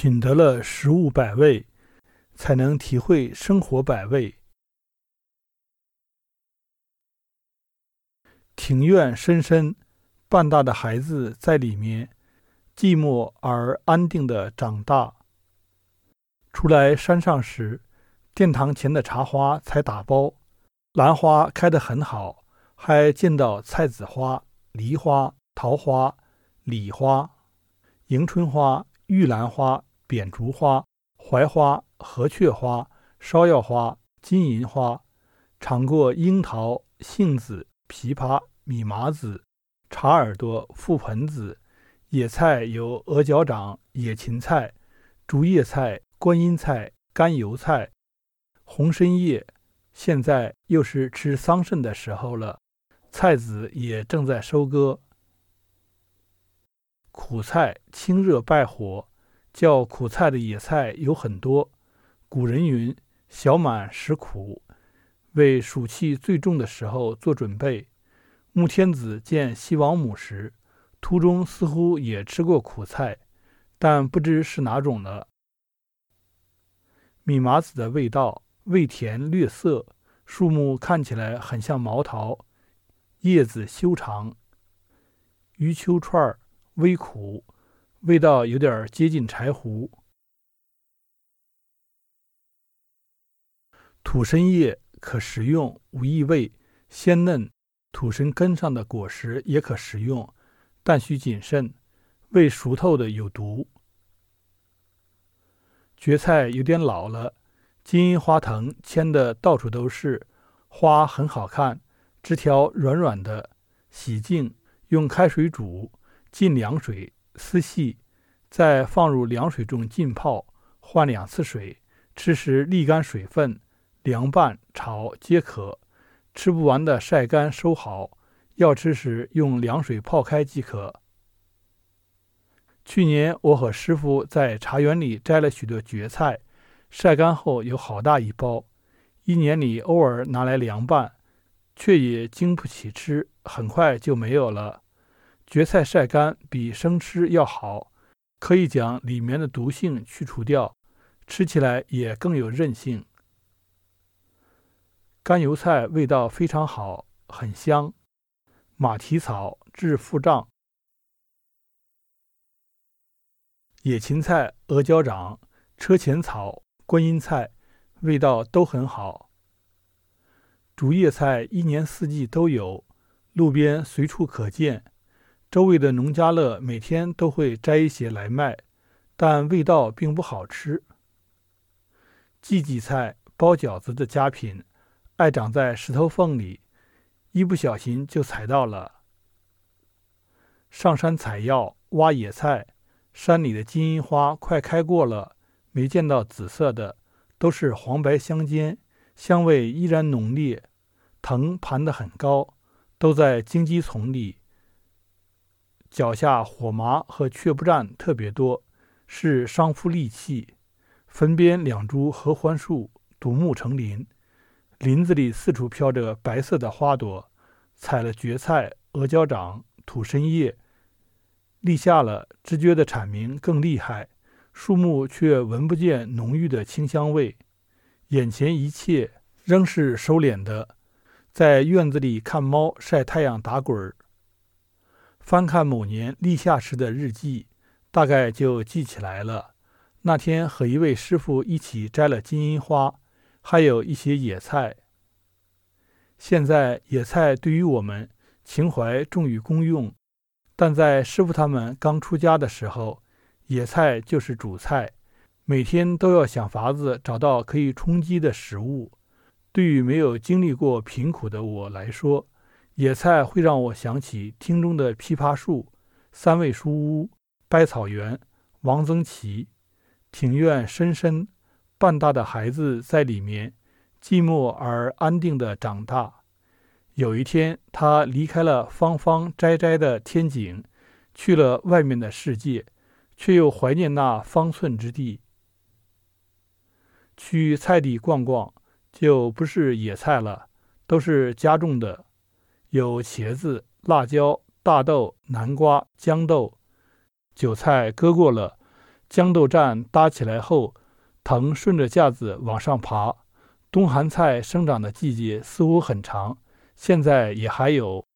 品得了食物百味，才能体会生活百味。庭院深深，半大的孩子在里面，寂寞而安定的长大。出来山上时，殿堂前的茶花才打包，兰花开得很好，还见到菜籽花、梨花、桃花、李花、迎春花。玉兰花、扁竹花、槐花、河雀花、芍药花、金银花，尝过樱桃、杏子、枇杷、米麻子、茶耳朵、覆盆子。野菜有鹅脚掌、野芹菜、竹叶菜、观音菜、干油菜、红参叶。现在又是吃桑葚的时候了，菜籽也正在收割。苦菜清热败火，叫苦菜的野菜有很多。古人云：“小满食苦”，为暑气最重的时候做准备。穆天子见西王母时，途中似乎也吃过苦菜，但不知是哪种了。米麻子的味道味甜略涩，树木看起来很像毛桃，叶子修长。余秋串儿。微苦，味道有点接近柴胡。土参叶可食用，无异味，鲜嫩。土参根上的果实也可食用，但需谨慎，未熟透的有毒。蕨菜有点老了，金银花藤牵的到处都是，花很好看，枝条软软的，洗净，用开水煮。浸凉水，撕细，再放入凉水中浸泡，换两次水。吃时沥干水分，凉拌、炒皆可。吃不完的晒干收好，要吃时用凉水泡开即可。去年我和师傅在茶园里摘了许多蕨菜，晒干后有好大一包，一年里偶尔拿来凉拌，却也经不起吃，很快就没有了。蕨菜晒干比生吃要好，可以将里面的毒性去除掉，吃起来也更有韧性。干油菜味道非常好，很香。马蹄草治腹胀。野芹菜、鹅脚掌、车前草、观音菜味道都很好。竹叶菜一年四季都有，路边随处可见。周围的农家乐每天都会摘一些来卖，但味道并不好吃。荠荠菜包饺子的佳品，爱长在石头缝里，一不小心就踩到了。上山采药挖野菜，山里的金银花快开过了，没见到紫色的，都是黄白相间，香味依然浓烈。藤盘得很高，都在荆棘丛里。脚下火麻和雀不占特别多，是伤夫利器。坟边两株合欢树，独木成林。林子里四处飘着白色的花朵。采了蕨菜、鹅脚掌、土参叶，立下了，知觉的蝉鸣更厉害。树木却闻不见浓郁的清香味。眼前一切仍是收敛的，在院子里看猫晒太阳打滚儿。翻看某年立夏时的日记，大概就记起来了。那天和一位师傅一起摘了金银花，还有一些野菜。现在野菜对于我们情怀重于功用，但在师傅他们刚出家的时候，野菜就是主菜，每天都要想法子找到可以充饥的食物。对于没有经历过贫苦的我来说，野菜会让我想起厅中的枇杷树、三味书屋、百草园、王曾祺。庭院深深，半大的孩子在里面，寂寞而安定地长大。有一天，他离开了方方斋斋的天井，去了外面的世界，却又怀念那方寸之地。去菜地逛逛，就不是野菜了，都是家种的。有茄子、辣椒、大豆、南瓜、豇豆、韭菜割过了，豇豆站搭起来后，藤顺着架子往上爬。冬寒菜生长的季节似乎很长，现在也还有。